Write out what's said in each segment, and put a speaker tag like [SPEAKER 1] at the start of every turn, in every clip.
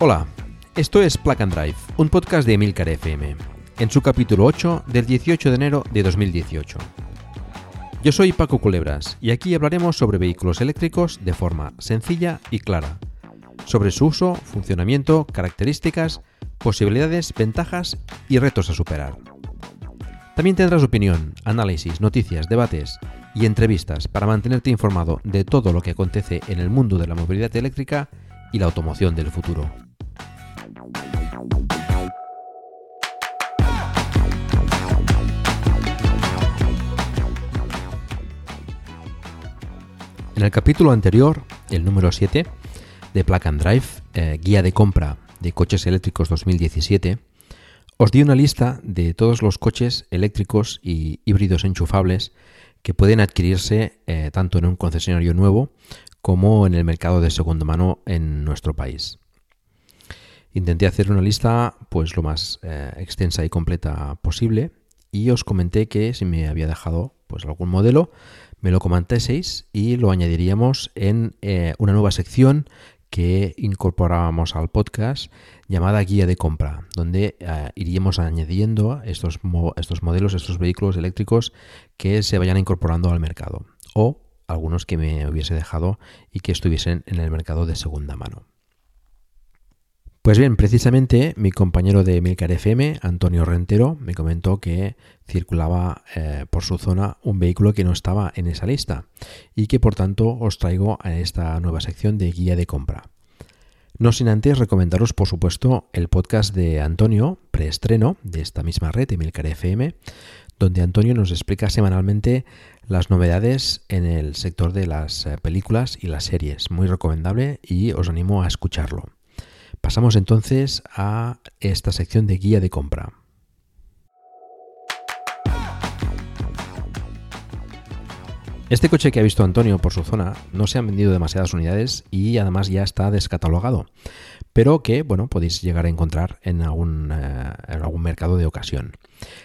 [SPEAKER 1] Hola, esto es Plug and Drive, un podcast de Emilcar FM, en su capítulo 8 del 18 de enero de 2018. Yo soy Paco Culebras y aquí hablaremos sobre vehículos eléctricos de forma sencilla y clara, sobre su uso, funcionamiento, características, posibilidades, ventajas y retos a superar. También tendrás opinión, análisis, noticias, debates y entrevistas para mantenerte informado de todo lo que acontece en el mundo de la movilidad eléctrica y la automoción del futuro. En el capítulo anterior, el número 7 de Plug and Drive, eh, guía de compra de coches eléctricos 2017, os di una lista de todos los coches eléctricos y híbridos enchufables que pueden adquirirse eh, tanto en un concesionario nuevo como en el mercado de segunda mano en nuestro país. Intenté hacer una lista pues lo más eh, extensa y completa posible y os comenté que si me había dejado pues algún modelo me lo comentéis y lo añadiríamos en eh, una nueva sección que incorporábamos al podcast llamada guía de compra, donde eh, iríamos añadiendo estos, estos modelos, estos vehículos eléctricos que se vayan incorporando al mercado o algunos que me hubiese dejado y que estuviesen en el mercado de segunda mano. Pues bien, precisamente mi compañero de Milcar FM, Antonio Rentero, me comentó que circulaba eh, por su zona un vehículo que no estaba en esa lista y que por tanto os traigo a esta nueva sección de guía de compra. No sin antes recomendaros, por supuesto, el podcast de Antonio, preestreno de esta misma red, Milcar FM, donde Antonio nos explica semanalmente las novedades en el sector de las eh, películas y las series. Muy recomendable y os animo a escucharlo. Pasamos entonces a esta sección de guía de compra. Este coche que ha visto Antonio por su zona no se han vendido demasiadas unidades y además ya está descatalogado, pero que bueno podéis llegar a encontrar en algún, eh, mercado de ocasión.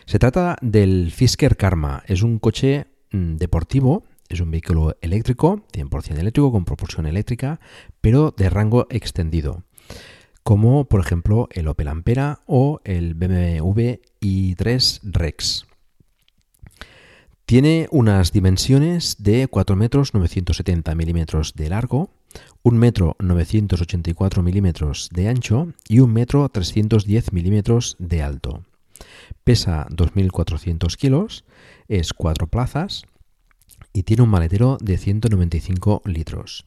[SPEAKER 1] Se trata del Fisker Karma, es un coche mm, deportivo, es un vehículo eléctrico, 100% eléctrico con propulsión eléctrica, pero de rango extendido como por ejemplo el Opel Ampera o el BMW i3 Rex. Tiene unas dimensiones de 4 metros 970 milímetros de largo, 1 metro 984 milímetros de ancho y 1 metro 310 milímetros de alto. Pesa 2.400 kilos, es 4 plazas y tiene un maletero de 195 litros.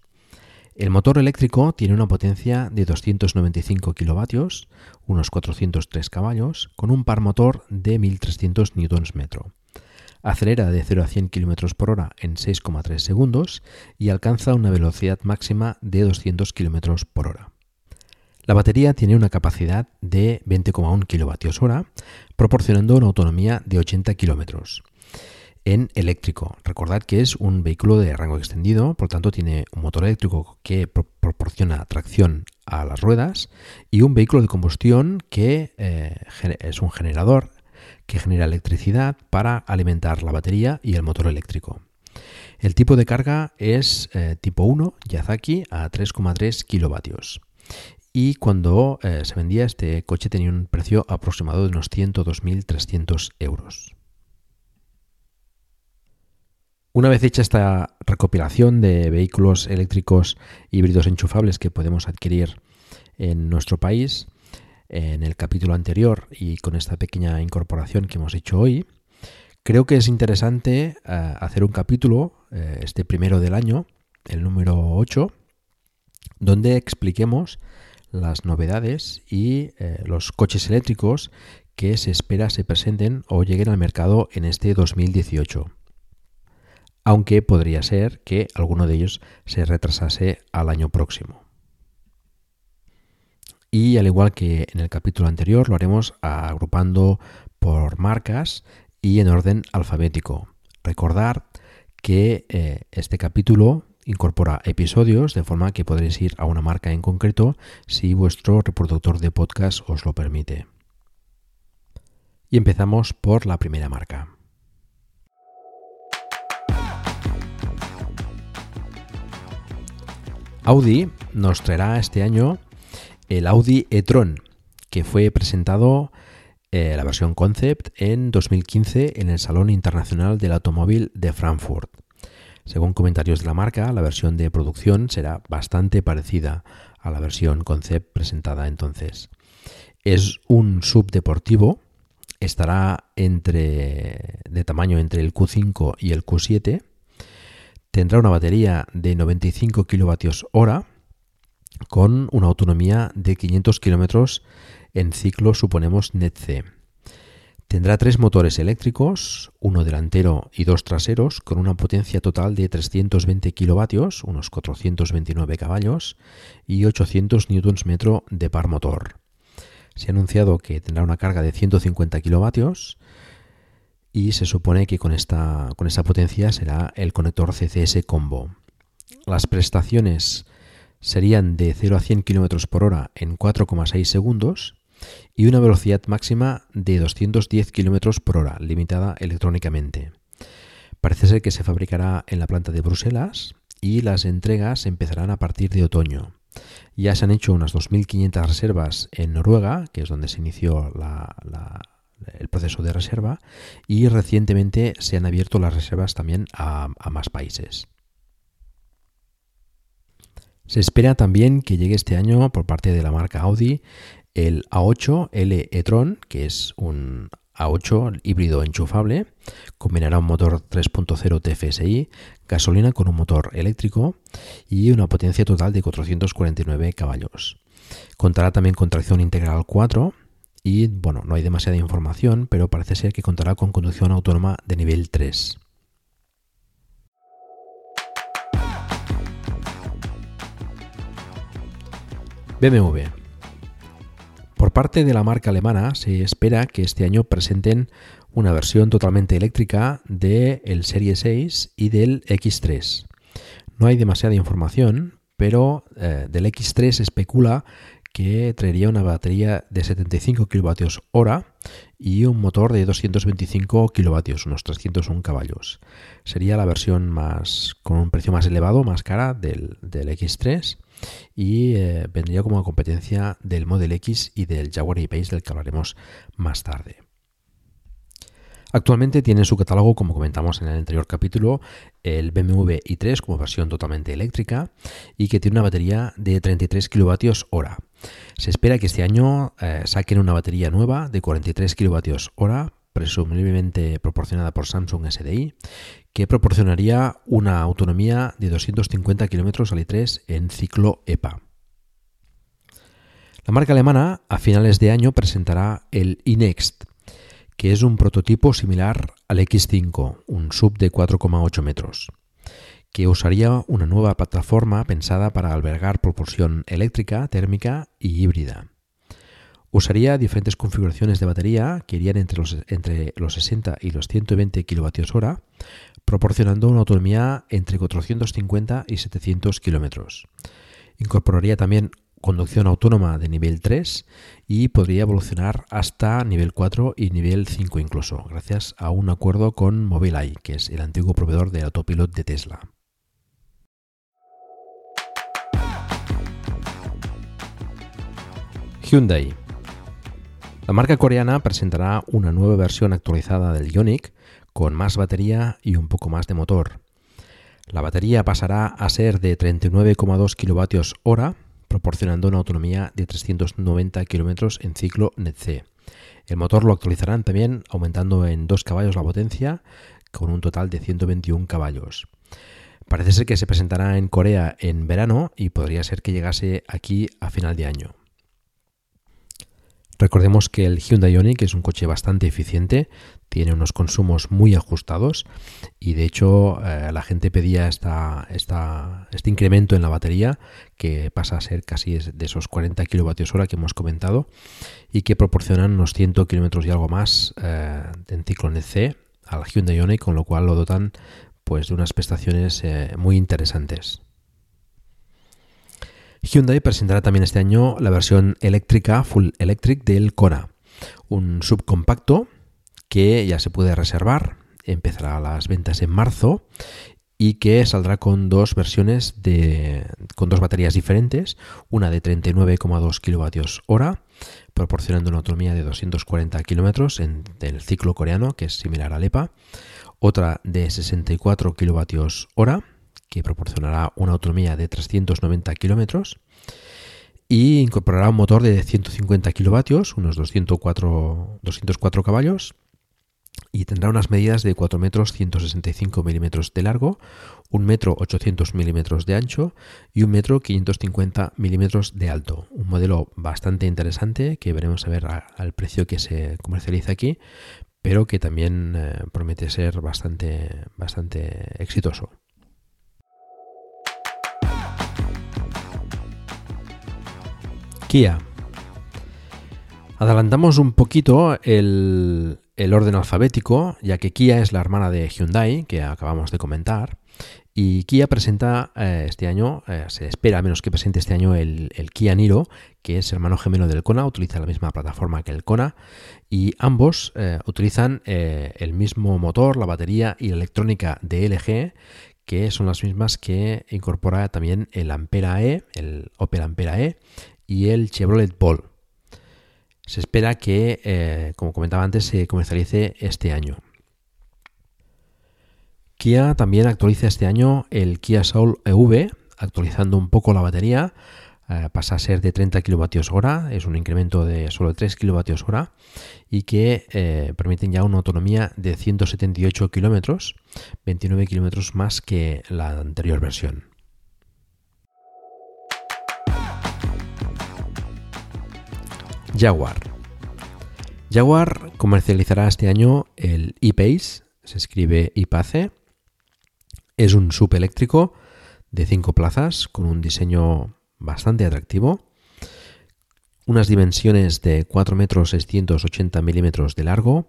[SPEAKER 1] El motor eléctrico tiene una potencia de 295 kilovatios, unos 403 caballos, con un par motor de 1300 Nm. Acelera de 0 a 100 km por hora en 6,3 segundos y alcanza una velocidad máxima de 200 km por hora. La batería tiene una capacidad de 20,1 kWh, proporcionando una autonomía de 80 km en eléctrico. Recordad que es un vehículo de rango extendido, por tanto tiene un motor eléctrico que proporciona tracción a las ruedas y un vehículo de combustión que eh, es un generador que genera electricidad para alimentar la batería y el motor eléctrico. El tipo de carga es eh, tipo 1 Yazaki a 3,3 kilovatios. Y cuando eh, se vendía este coche tenía un precio aproximado de unos 102.300 euros. Una vez hecha esta recopilación de vehículos eléctricos híbridos enchufables que podemos adquirir en nuestro país, en el capítulo anterior y con esta pequeña incorporación que hemos hecho hoy, Creo que es interesante eh, hacer un capítulo, eh, este primero del año, el número 8, donde expliquemos las novedades y eh, los coches eléctricos que se espera se presenten o lleguen al mercado en este 2018. Aunque podría ser que alguno de ellos se retrasase al año próximo. Y al igual que en el capítulo anterior, lo haremos agrupando por marcas y en orden alfabético. Recordar que eh, este capítulo incorpora episodios de forma que podréis ir a una marca en concreto si vuestro reproductor de podcast os lo permite. Y empezamos por la primera marca. Audi nos traerá este año el Audi e-tron, que fue presentado eh, la versión concept en 2015 en el Salón Internacional del Automóvil de Frankfurt. Según comentarios de la marca, la versión de producción será bastante parecida a la versión concept presentada entonces. Es un subdeportivo, estará entre, de tamaño entre el Q5 y el Q7, tendrá una batería de 95 kWh con una autonomía de 500 km en ciclo, suponemos NET-C. Tendrá tres motores eléctricos, uno delantero y dos traseros, con una potencia total de 320 kilovatios, unos 429 caballos, y 800 Nm de par motor. Se ha anunciado que tendrá una carga de 150 kilovatios y se supone que con esta, con esta potencia será el conector CCS Combo. Las prestaciones serían de 0 a 100 km por hora en 4,6 segundos y una velocidad máxima de 210 km por hora, limitada electrónicamente. Parece ser que se fabricará en la planta de Bruselas y las entregas empezarán a partir de otoño. Ya se han hecho unas 2.500 reservas en Noruega, que es donde se inició el proceso de reserva, y recientemente se han abierto las reservas también a más países. Se espera también que llegue este año por parte de la marca Audi el A8 L e-tron, que es un A8 híbrido enchufable, combinará un motor 3.0 TFSI, gasolina con un motor eléctrico y una potencia total de 449 caballos. Contará también con tracción integral 4 y, bueno, no hay demasiada información, pero parece ser que contará con conducción autónoma de nivel 3. BMW por parte de la marca alemana se espera que este año presenten una versión totalmente eléctrica del el Serie 6 y del X3. No hay demasiada información, pero eh, del X3 especula que traería una batería de 75 kWh y un motor de 225 kW, unos 301 caballos. Sería la versión más con un precio más elevado, más cara del, del X3 y eh, vendría como competencia del Model X y del Jaguar E-Pace del que hablaremos más tarde. Actualmente tiene en su catálogo, como comentamos en el anterior capítulo, el BMW i3 como versión totalmente eléctrica y que tiene una batería de 33 kWh. Se espera que este año eh, saquen una batería nueva de 43 kWh, presumiblemente proporcionada por Samsung SDI, que proporcionaría una autonomía de 250 km al i3 en ciclo EPA. La marca alemana a finales de año presentará el iNext, que es un prototipo similar al X5, un sub de 4,8 metros, que usaría una nueva plataforma pensada para albergar propulsión eléctrica, térmica y híbrida. Usaría diferentes configuraciones de batería que irían entre los, entre los 60 y los 120 kWh, proporcionando una autonomía entre 450 y 700 km. Incorporaría también conducción autónoma de nivel 3 y podría evolucionar hasta nivel 4 y nivel 5 incluso, gracias a un acuerdo con Mobileye, que es el antiguo proveedor de autopilot de Tesla. Hyundai la marca coreana presentará una nueva versión actualizada del Ioniq con más batería y un poco más de motor. La batería pasará a ser de 39,2 kWh, proporcionando una autonomía de 390 km en ciclo NET-C El motor lo actualizarán también aumentando en 2 caballos la potencia con un total de 121 caballos. Parece ser que se presentará en Corea en verano y podría ser que llegase aquí a final de año. Recordemos que el Hyundai Ioniq es un coche bastante eficiente, tiene unos consumos muy ajustados y de hecho eh, la gente pedía esta, este incremento en la batería que pasa a ser casi de esos 40 kWh que hemos comentado y que proporcionan unos 100 km y algo más eh, en ciclo NC al Hyundai Ioniq con lo cual lo dotan pues de unas prestaciones eh, muy interesantes. Hyundai presentará también este año la versión eléctrica Full Electric del Kona, un subcompacto que ya se puede reservar, empezará las ventas en marzo y que saldrá con dos versiones de con dos baterías diferentes, una de 39,2 kWh, proporcionando una autonomía de 240 km en el ciclo coreano, que es similar al EPA, otra de 64 kWh que proporcionará una autonomía de 390 kilómetros y incorporará un motor de 150 kilovatios, unos 204, 204 caballos, y tendrá unas medidas de 4 metros 165 milímetros de largo, 1 metro 800 milímetros de ancho y 1 metro 550 milímetros de alto. Un modelo bastante interesante que veremos a ver al precio que se comercializa aquí, pero que también eh, promete ser bastante, bastante exitoso. Kia. Adelantamos un poquito el, orden alfabético, ya que Kia es la hermana de Hyundai, que acabamos de comentar. Y Kia presenta eh, este año, eh, se espera menos que presente este año el, Kia Niro, que es hermano gemelo del Kona, utiliza la misma plataforma que el Kona, y ambos eh, utilizan el mismo motor, la batería y la electrónica de LG, que son las mismas que incorpora también el Ampera E, el Opel Ampera E, y el Chevrolet Ball. Se espera que, eh, como comentaba antes, se comercialice este año. Kia también actualiza este año el Kia Soul EV, actualizando un poco la batería. Eh, pasa a ser de 30 kWh, es un incremento de solo 3 kWh y que eh, permiten ya una autonomía de 178 km, 29 km más que la anterior versión. Jaguar. Jaguar comercializará este año el e-Pace, se escribe iPace. Es un sub eléctrico de 5 plazas con un diseño bastante atractivo. Unas dimensiones de 4 metros 680 milímetros de largo,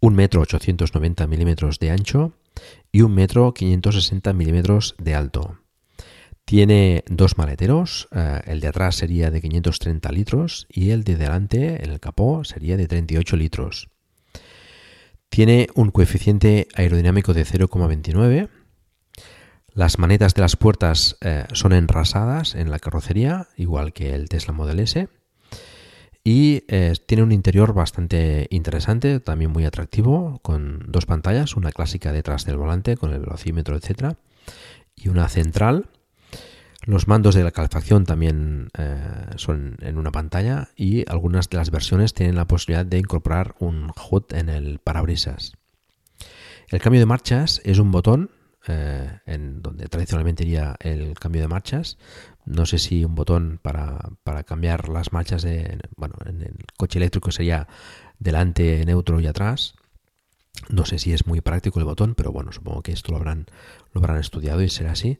[SPEAKER 1] 1 metro 890 milímetros de ancho y 1 metro 560 milímetros de alto. Tiene dos maleteros, eh, el de atrás sería de 530 litros y el de delante, en el capó, sería de 38 litros. Tiene un coeficiente aerodinámico de 0,29. Las manetas de las puertas eh, son enrasadas en la carrocería, igual que el Tesla Model S. Y eh, tiene un interior bastante interesante, también muy atractivo, con dos pantallas, una clásica detrás del volante con el velocímetro, etc. Y una central los mandos de la calefacción también eh, son en una pantalla y algunas de las versiones tienen la posibilidad de incorporar un HUD en el parabrisas. El cambio de marchas es un botón eh, en donde tradicionalmente iría el cambio de marchas. No sé si un botón para, cambiar las marchas de, bueno, en el coche eléctrico sería delante, neutro y atrás. No sé si es muy práctico el botón, pero bueno, supongo que esto lo habrán, lo habrán estudiado y será así.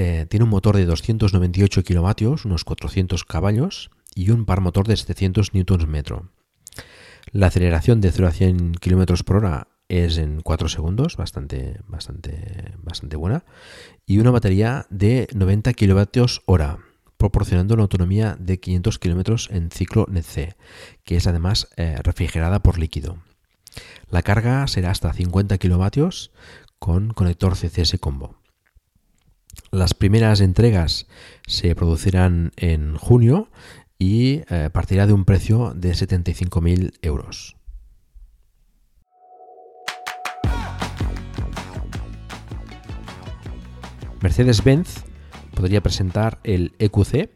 [SPEAKER 1] Eh, tiene un motor de 298 kilovatios, unos 400 caballos, y un par motor de 700 Nm. La aceleración de 0 a 100 km por hora es en 4 segundos, bastante, bastante, bastante buena, y una batería de 90 kWh, proporcionando una autonomía de 500 km en ciclo NEC, que es además eh, refrigerada por líquido. La carga será hasta 50 kW con conector CCS combo. Las primeras entregas se producirán en junio y eh, partirá de un precio de 75.000 euros. Mercedes-Benz podría presentar el EQC,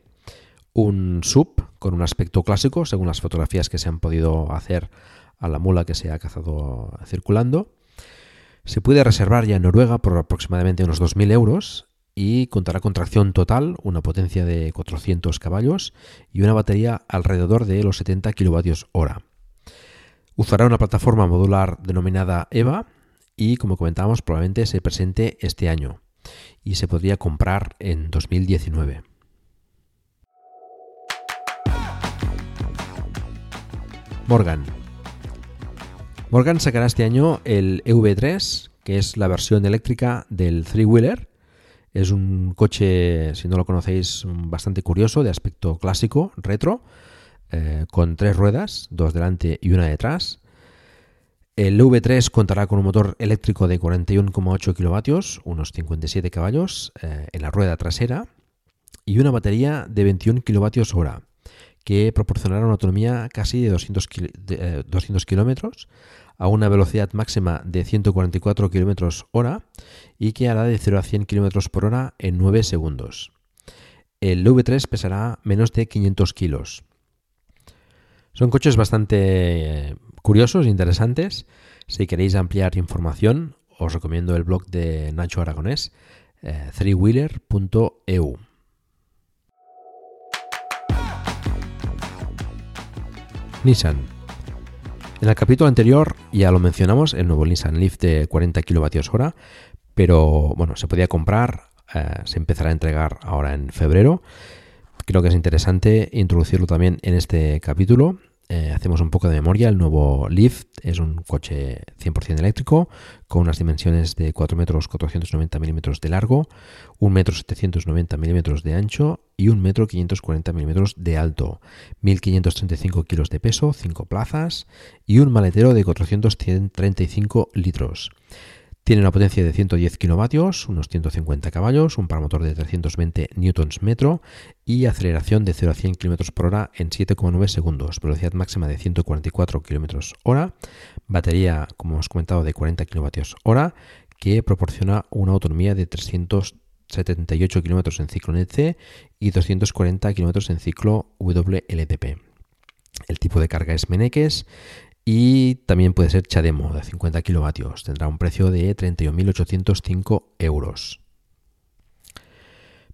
[SPEAKER 1] un sub con un aspecto clásico, según las fotografías que se han podido hacer a la mula que se ha cazado circulando. Se puede reservar ya en Noruega por aproximadamente unos 2.000 euros y contará con tracción total, una potencia de 400 caballos y una batería alrededor de los 70 kilovatios hora. Usará una plataforma modular denominada EVA y, como comentábamos, probablemente se presente este año y se podría comprar en 2019. Morgan. Morgan sacará este año el EV3, que es la versión eléctrica del Three Wheeler. Es un coche, si no lo conocéis, bastante curioso, de aspecto clásico, retro, eh, con tres ruedas, dos delante y una detrás. El V3 contará con un motor eléctrico de 41,8 kilovatios, unos 57 caballos, eh, en la rueda trasera y una batería de 21 kilovatios hora que proporcionará una autonomía casi de 200, eh, kilómetros a una velocidad máxima de 144 kilómetros hora y que hará de 0 a 100 kilómetros por hora en 9 segundos. El V3 pesará menos de 500 kilos. Son coches bastante eh, curiosos, interesantes. Si queréis ampliar información, os recomiendo el blog de Nacho Aragonés, eh, threewheeler.eu. Nissan. En el capítulo anterior ya lo mencionamos, el nuevo Nissan Leaf de 40 kWh, pero bueno, se podía comprar, eh, se empezará a entregar ahora en febrero. Creo que es interesante introducirlo también en este capítulo. Eh, hacemos un poco de memoria, el nuevo Leaf es un coche 100% eléctrico con unas dimensiones de 4 metros 490 milímetros de largo, 1 metro 790 milímetros de ancho y 1 metro 540 milímetros de alto, 1535 kilos de peso, 5 plazas y un maletero de 435 litros. Tiene una potencia de 110 kilovatios, unos 150 caballos, un paramotor de 320 newtons metro y aceleración de 0 a 100 km por hora en 7,9 segundos, velocidad máxima de 144 km hora, batería, como hemos comentado, de 40 kilovatios hora, que proporciona una autonomía de 378 km en ciclo NEC y 240 km en ciclo WLTP. El tipo de carga es Meneques y también puede ser Chademo de 50 kilovatios. Tendrá un precio de 31.805 euros.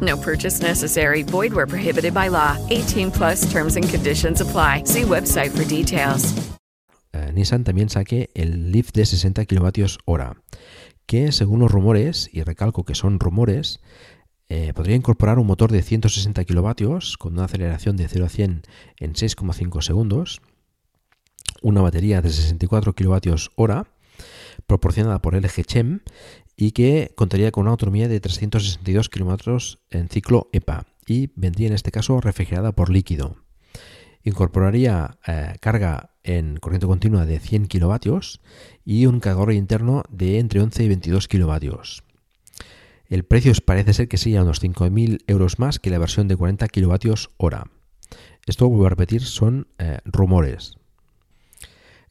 [SPEAKER 2] No purchase necessary. Void where prohibited by law. 18 plus terms and conditions apply. See website for details.
[SPEAKER 1] Uh, Nissan también saque el Leaf de 60 kilovatios hora, que según los rumores, y recalco que son rumores, eh, podría incorporar un motor de 160 kilovatios con una aceleración de 0 a 100 en 6,5 segundos, una batería de 64 kilovatios hora proporcionada por LG Chem y que contaría con una autonomía de 362 kilómetros en ciclo EPA y vendría en este caso refrigerada por líquido. Incorporaría eh, carga en corriente continua de 100 kilovatios y un cargador interno de entre 11 y 22 kilovatios. El precio parece ser que sería unos 5.000 euros más que la versión de 40 kilovatios hora. Esto, vuelvo a repetir, son eh, rumores.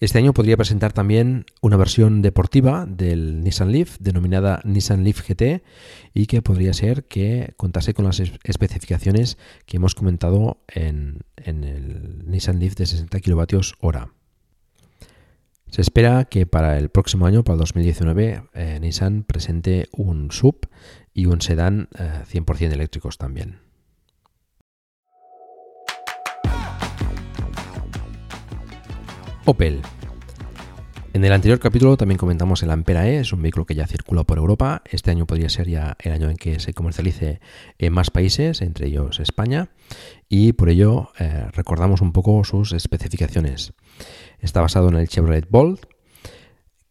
[SPEAKER 1] Este año podría presentar también una versión deportiva del Nissan Leaf denominada Nissan Leaf GT y que podría ser que contase con las especificaciones que hemos comentado en, el Nissan Leaf de 60 kilovatios hora. Se espera que para el próximo año, para el 2019, eh, Nissan presente un sub y un sedán eh, 100% eléctricos también. Opel. En el anterior capítulo también comentamos el Ampera E, es un vehículo que ya circula por Europa. Este año podría ser ya el año en que se comercialice en más países, entre ellos España, y por ello eh, recordamos un poco sus especificaciones. Está basado en el Chevrolet Bolt,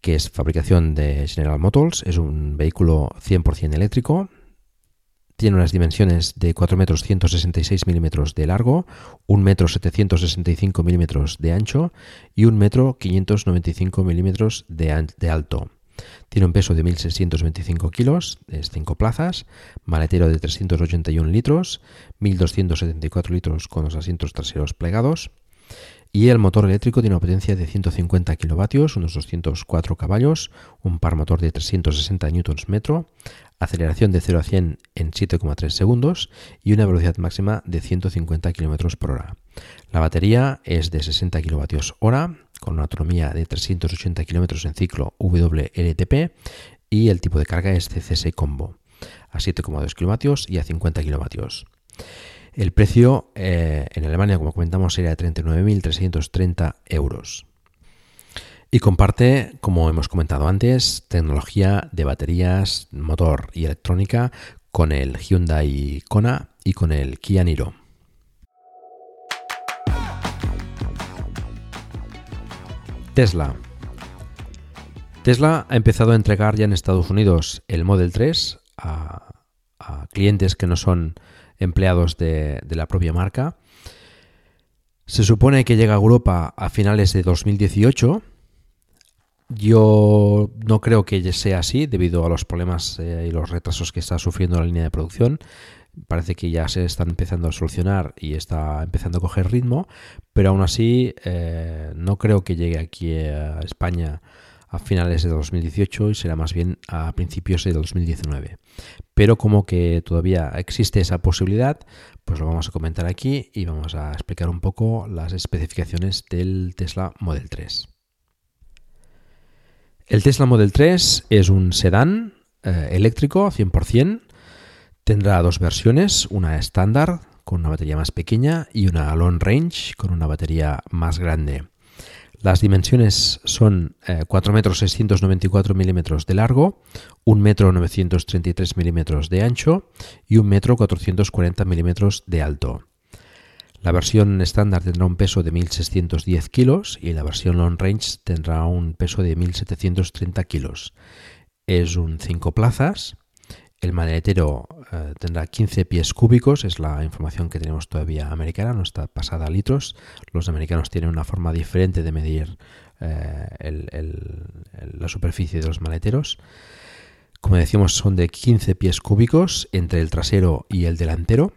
[SPEAKER 1] que es fabricación de General Motors, es un vehículo 100% eléctrico, tiene unas dimensiones de 4 metros 166 milímetros de largo, 1 metro 765 milímetros de ancho y 1 metro 595 milímetros de, de alto. Tiene un peso de 1.625 kilos, es 5 plazas, maletero de 381 litros, 1.274 litros con los asientos traseros plegados. Y el motor eléctrico tiene una potencia de 150 kilovatios, unos 204 caballos, un par motor de 360 newtons metro, aceleración de 0 a 100 en 7,3 segundos y una velocidad máxima de 150 km por hora. La batería es de 60 kWh con una autonomía de 380 km en ciclo WLTP y el tipo de carga es CCS Combo a 7,2 kW y a 50 kW. El precio eh, en Alemania, como comentamos, sería de 39.330 euros y comparte, como hemos comentado antes, tecnología de baterías, motor y electrónica con el Hyundai Kona y con el Kia Niro. Tesla. Tesla ha empezado a entregar ya en Estados Unidos el Model 3 a, clientes que no son empleados de, la propia marca. Se supone que llega a Europa a finales de 2018 yo no creo que sea así debido a los problemas eh, y los retrasos que está sufriendo la línea de producción. Parece que ya se están empezando a solucionar y está empezando a coger ritmo, pero aún así eh, no creo que llegue aquí a España a finales de 2018 y será más bien a principios de 2019. Pero como que todavía existe esa posibilidad, pues lo vamos a comentar aquí y vamos a explicar un poco las especificaciones del Tesla Model 3. El Tesla Model 3 es un sedán eh, eléctrico 100%. Tendrá dos versiones, una estándar con una batería más pequeña y una long range con una batería más grande. Las dimensiones son 4 eh, metros 694 milímetros de largo, 1 metro 933 milímetros de ancho y 1 metro 440 milímetros de alto. La versión estándar tendrá un peso de 1.610 kilos y la versión long range tendrá un peso de 1.730 kilos. Es un 5 plazas. El maletero eh, tendrá 15 pies cúbicos, es la información que tenemos todavía americana, no está pasada a litros. Los americanos tienen una forma diferente de medir eh, la superficie de los maleteros. Como decíamos, son de 15 pies cúbicos entre el trasero y el delantero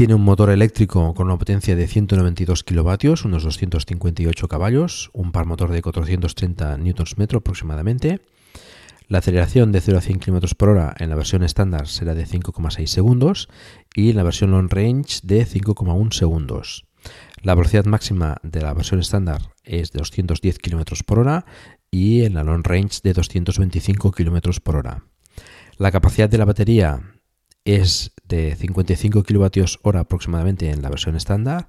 [SPEAKER 1] tiene un motor eléctrico con una potencia de 192 kilovatios, unos 258 caballos, un par motor de 430 Nm aproximadamente. La aceleración de 0 a 100 km por hora en la versión estándar será de 5,6 segundos y en la versión long range de 5,1 segundos. La velocidad máxima de la versión estándar es de 210 km por hora y en la long range de 225 km por hora. La capacidad de la batería es de 55 kWh aproximadamente en la versión estándar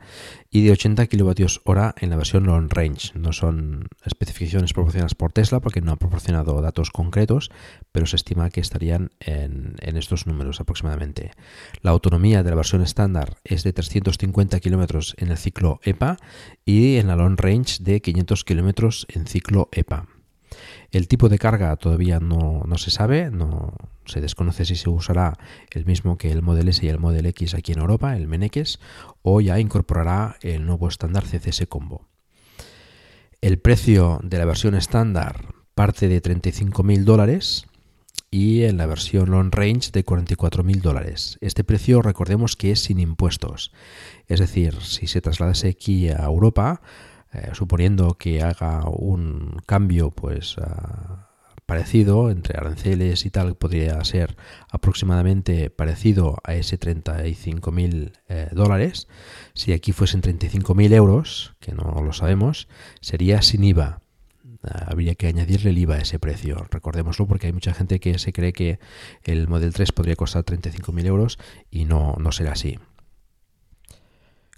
[SPEAKER 1] y de 80 kWh en la versión long range. No son especificaciones proporcionadas por Tesla porque no ha proporcionado datos concretos, pero se estima que estarían en, en estos números aproximadamente. La autonomía de la versión estándar es de 350 km en el ciclo EPA y en la long range de 500 km en ciclo EPA. El tipo de carga todavía no, se sabe, no se desconoce si se usará el mismo que el Model S y el Model X aquí en Europa, el Menex, o ya incorporará el nuevo estándar CCS Combo. El precio de la versión estándar parte de 35.000 dólares y en la versión long range de 44.000 dólares. Este precio recordemos que es sin impuestos. Es decir, si se trasladase aquí a Europa, eh, suponiendo que haga un cambio pues ah, parecido entre aranceles y tal, podría ser aproximadamente parecido a ese 35.000 eh, dólares. Si aquí fuesen 35.000 euros, que no lo sabemos, sería sin IVA. Ah, habría que añadirle el IVA a ese precio. Recordémoslo porque hay mucha gente que se cree que el Model 3 podría costar 35.000 euros y no, no será así.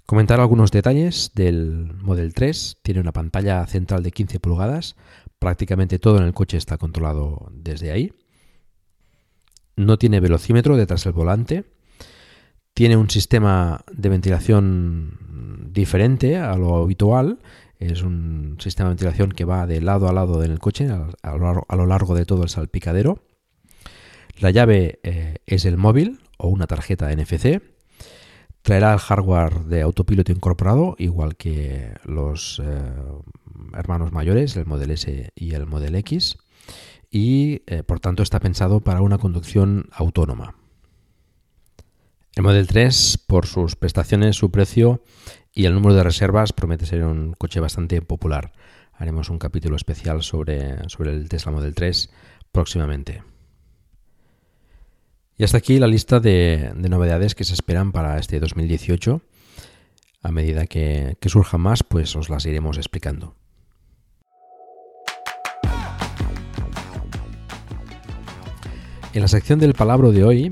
[SPEAKER 1] Comentar algunos detalles del Model 3. Tiene una pantalla central de 15 pulgadas. Prácticamente todo en el coche está controlado desde ahí. No tiene velocímetro detrás del volante. Tiene un sistema de ventilación diferente a lo habitual. Es un sistema de ventilación que va de lado a lado en el coche, a lo largo de todo el salpicadero. La llave eh, es el móvil o una tarjeta NFC. Traerá el hardware de autopiloto incorporado, igual que los eh, hermanos mayores, el Model S y el Model X. Y eh, por tanto está pensado para una conducción autónoma. El Model 3, por sus prestaciones, su precio y el número de reservas, promete ser un coche bastante popular. Haremos un capítulo especial sobre, sobre el Tesla Model 3 próximamente. Y hasta aquí la lista de, novedades que se esperan para este 2018. A medida que, que surjan más, pues os las iremos explicando. En la sección del palabra de hoy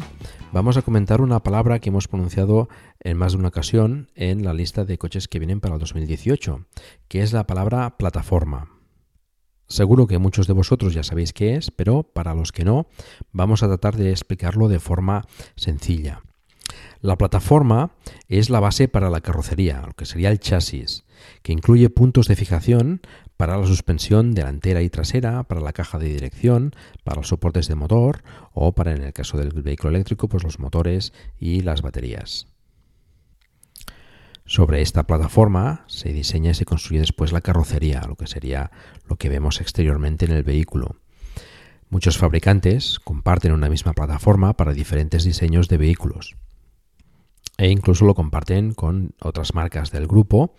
[SPEAKER 1] vamos a comentar una palabra que hemos pronunciado en más de una ocasión en la lista de coches que vienen para el 2018, que es la palabra plataforma. Seguro que muchos de vosotros ya sabéis qué es, pero para los que no, vamos a tratar de explicarlo de forma sencilla. La plataforma es la base para la carrocería, lo que sería el chasis, que incluye puntos de fijación para la suspensión delantera y trasera, para la caja de dirección, para los soportes de motor o para, en el caso del vehículo eléctrico, pues los motores y las baterías. Sobre esta plataforma se diseña y se construye después la carrocería, lo que sería lo que vemos exteriormente en el vehículo. Muchos fabricantes comparten una misma plataforma para diferentes diseños de vehículos e incluso lo comparten con otras marcas del grupo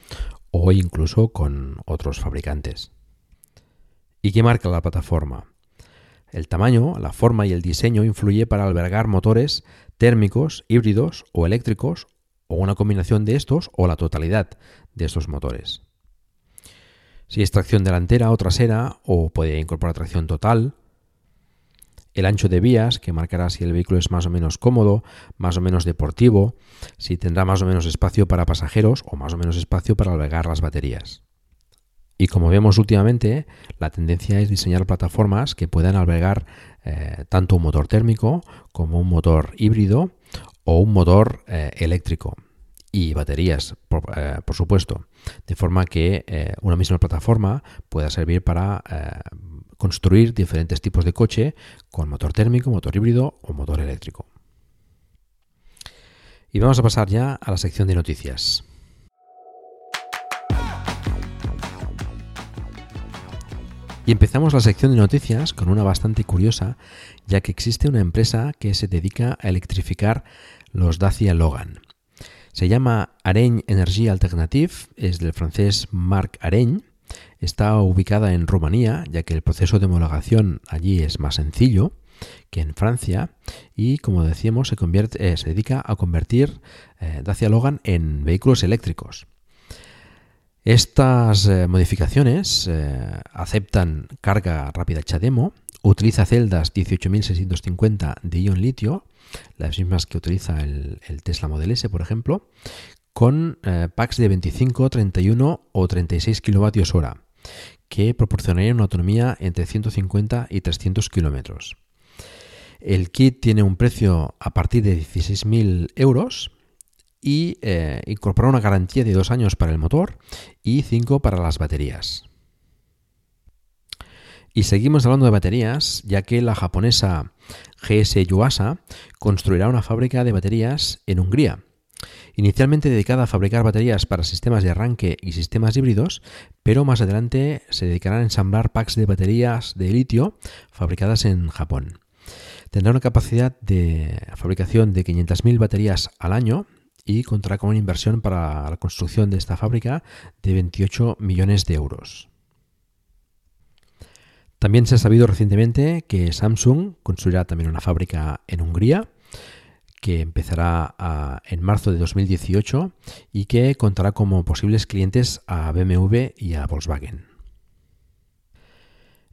[SPEAKER 1] o incluso con otros fabricantes. ¿Y qué marca la plataforma? El tamaño, la forma y el diseño influye para albergar motores térmicos, híbridos o eléctricos o una combinación de estos o la totalidad de estos motores. Si es tracción delantera o trasera o puede incorporar tracción total, el ancho de vías, que marcará si el vehículo es más o menos cómodo, más o menos deportivo, si tendrá más o menos espacio para pasajeros o más o menos espacio para albergar las baterías. Y como vemos últimamente, la tendencia es diseñar plataformas que puedan albergar eh, tanto un motor térmico como un motor híbrido o un motor eh, eléctrico y baterías, eh, por, supuesto, de forma que eh, una misma plataforma pueda servir para construir diferentes tipos de coche con motor térmico, motor híbrido o motor eléctrico. Y vamos a pasar ya a la sección de noticias. Y empezamos la sección de noticias con una bastante curiosa, ya que existe una empresa que se dedica a electrificar los Dacia Logan. Se llama Areny Energy Alternative, es del francés Marc Areny. Está ubicada en Rumanía, ya que el proceso de homologación allí es más sencillo que en Francia y como decíamos se, eh, dedica a convertir eh, Dacia Logan en vehículos eléctricos. Estas eh, modificaciones aceptan carga rápida CHAdeMO, utiliza celdas 18650 de ion litio las mismas que utiliza el, Tesla Model S, por ejemplo, con eh, packs de 25, 31 o 36 kilovatios hora, que proporcionarían una autonomía entre 150 y 300 kilómetros. El kit tiene un precio a partir de 16.000 euros y eh, incorpora una garantía de dos años para el motor y 5 para las baterías. Y seguimos hablando de baterías, ya que la japonesa GS Yuasa construirá una fábrica de baterías en Hungría. Inicialmente dedicada a fabricar baterías para sistemas de arranque y sistemas híbridos, pero más adelante se dedicará a ensamblar packs de baterías de litio fabricadas en Japón. Tendrá una capacidad de fabricación de 500.000 baterías al año y contará con una inversión para la construcción de esta fábrica de 28 millones de euros. También se ha sabido recientemente que Samsung construirá también una fábrica en Hungría que empezará en marzo de 2018 y que contará como posibles clientes a BMW y a Volkswagen.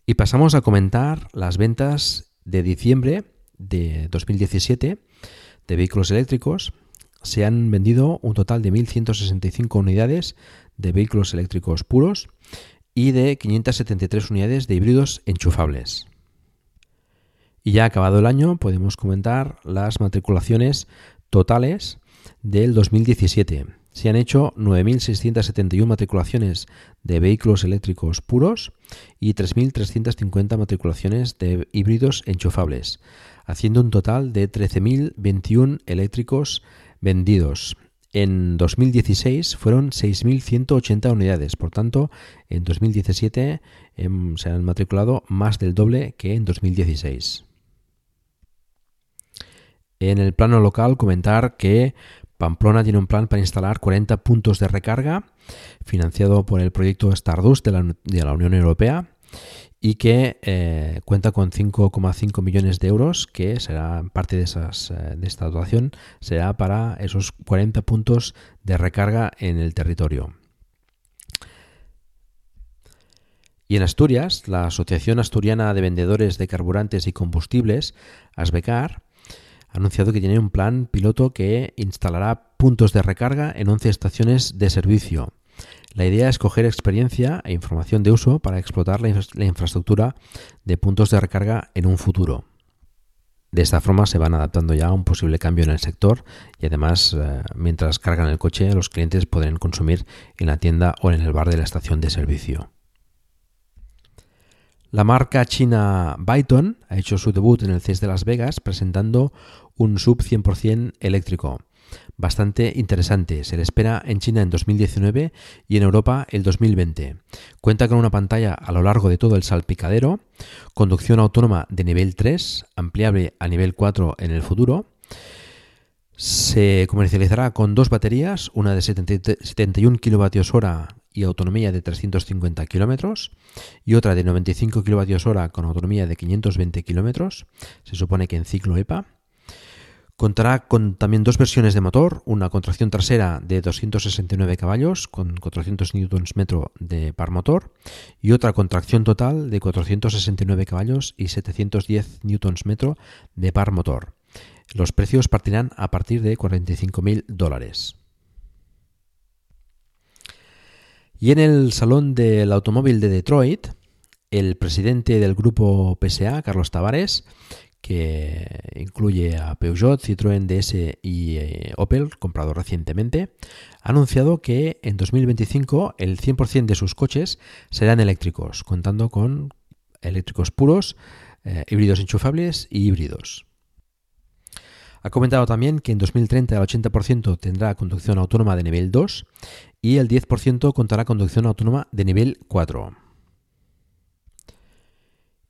[SPEAKER 1] Y pasamos a comentar las ventas de diciembre de 2017 de vehículos eléctricos. Se han vendido un total de 1.165 unidades de vehículos eléctricos puros y de 573 unidades de híbridos enchufables. Y ya acabado el año podemos comentar las matriculaciones totales del 2017. Se han hecho 9.671 matriculaciones de vehículos eléctricos puros y 3.350 matriculaciones de híbridos enchufables, haciendo un total de 13.021 eléctricos vendidos. En 2016 fueron 6.180 unidades, por tanto, en 2017 em, se han matriculado más del doble que en 2016. En el plano local comentar que Pamplona tiene un plan para instalar 40 puntos de recarga financiado por el proyecto Stardust de la, Unión Europea y que eh, cuenta con 5,5 millones de euros que será parte de, esas, eh, de esta dotación será para esos 40 puntos de recarga en el territorio. Y en Asturias, la Asociación Asturiana de Vendedores de Carburantes y Combustibles, ASBECAR, ha anunciado que tiene un plan piloto que instalará puntos de recarga en 11 estaciones de servicio. La idea es coger experiencia e información de uso para explotar la, infraestructura de puntos de recarga en un futuro. De esta forma se van adaptando ya a un posible cambio en el sector y además eh, mientras cargan el coche los clientes podrán consumir en la tienda o en el bar de la estación de servicio. La marca china Byton ha hecho su debut en el CES de Las Vegas presentando un sub 100% eléctrico. Bastante interesante. Se le espera en China en 2019 y en Europa el 2020. Cuenta con una pantalla a lo largo de todo el salpicadero, conducción autónoma de nivel 3, ampliable a nivel 4 en el futuro. Se comercializará con dos baterías, una de 71 kWh y autonomía de 350 kilómetros y otra de 95 kWh con autonomía de 520 kilómetros. Se supone que en ciclo EPA. Contará con también dos versiones de motor, una contracción trasera de 269 caballos con 400 Nm de par motor y otra contracción total de 469 caballos y 710 Nm de par motor. Los precios partirán a partir de 45.000 dólares. Y en el Salón del Automóvil de Detroit, el presidente del grupo PSA, Carlos Tavares, que incluye a Peugeot, Citroën DS y eh, Opel, comprado recientemente, ha anunciado que en 2025 el 100% de sus coches serán eléctricos, contando con eléctricos puros, eh, híbridos enchufables y híbridos. Ha comentado también que en 2030 el 80% tendrá conducción autónoma de nivel 2 y el 10% contará conducción autónoma de nivel 4.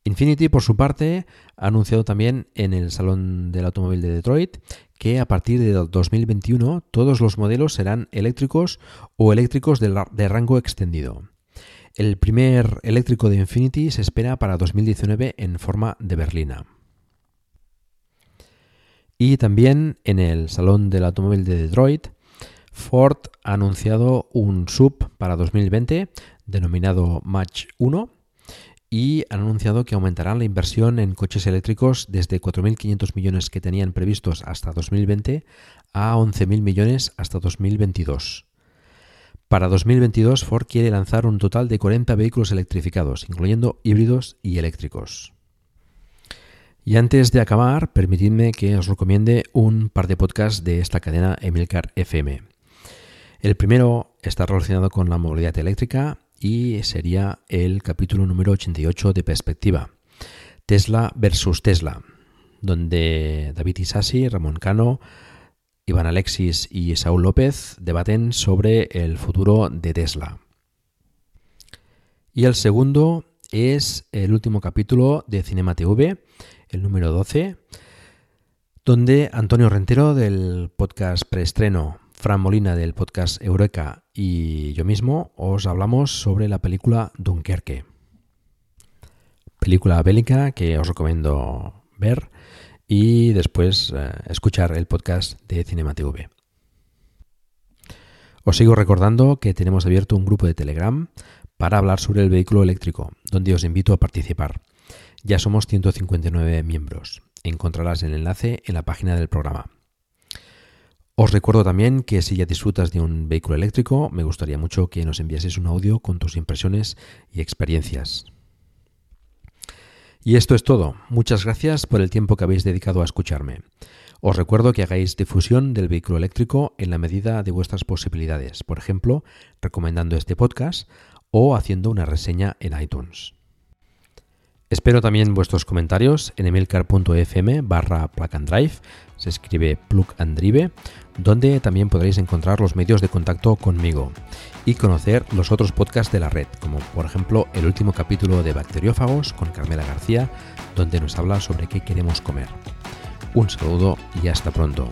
[SPEAKER 1] Infinity, por su parte, ha anunciado también en el Salón del Automóvil de Detroit que a partir de 2021 todos los modelos serán eléctricos o eléctricos de, rango extendido. El primer eléctrico de Infinity se espera para 2019 en forma de berlina. Y también en el Salón del Automóvil de Detroit, Ford ha anunciado un sub para 2020 denominado Match 1 y han anunciado que aumentarán la inversión en coches eléctricos desde 4.500 millones que tenían previstos hasta 2020 a 11.000 millones hasta 2022. Para 2022 Ford quiere lanzar un total de 40 vehículos electrificados, incluyendo híbridos y eléctricos. Y antes de acabar, permitidme que os recomiende un par de podcasts de esta cadena Emilcar FM. El primero está relacionado con la movilidad eléctrica y sería el capítulo número 88 de Perspectiva, Tesla versus Tesla, donde David Isasi, Ramón Cano, Iván Alexis y Saúl López debaten sobre el futuro de Tesla. Y el segundo es el último capítulo de Cinema TV, el número 12, donde Antonio Rentero del podcast Preestreno, Fran Molina del podcast Eureka y yo mismo os hablamos sobre la película Dunkerque. Película bélica que os recomiendo ver y después eh, escuchar el podcast de Cinema TV. Os sigo recordando que tenemos abierto un grupo de Telegram para hablar sobre el vehículo eléctrico, donde os invito a participar. Ya somos 159 miembros. Encontrarás el enlace en la página del programa. Os recuerdo también que si ya disfrutas de un vehículo eléctrico, me gustaría mucho que nos enviases un audio con tus impresiones y experiencias. Y esto es todo. Muchas gracias por el tiempo que habéis dedicado a escucharme. Os recuerdo que hagáis difusión del vehículo eléctrico en la medida de vuestras posibilidades, por ejemplo, recomendando este podcast o haciendo una reseña en iTunes. Espero también vuestros comentarios en emilcar.fm barra se escribe plug and drive, donde también podréis encontrar los medios de contacto conmigo y conocer los otros podcasts de la red, como por ejemplo el último capítulo de Bacteriófagos con Carmela García, donde nos habla sobre qué queremos comer. Un saludo y hasta pronto.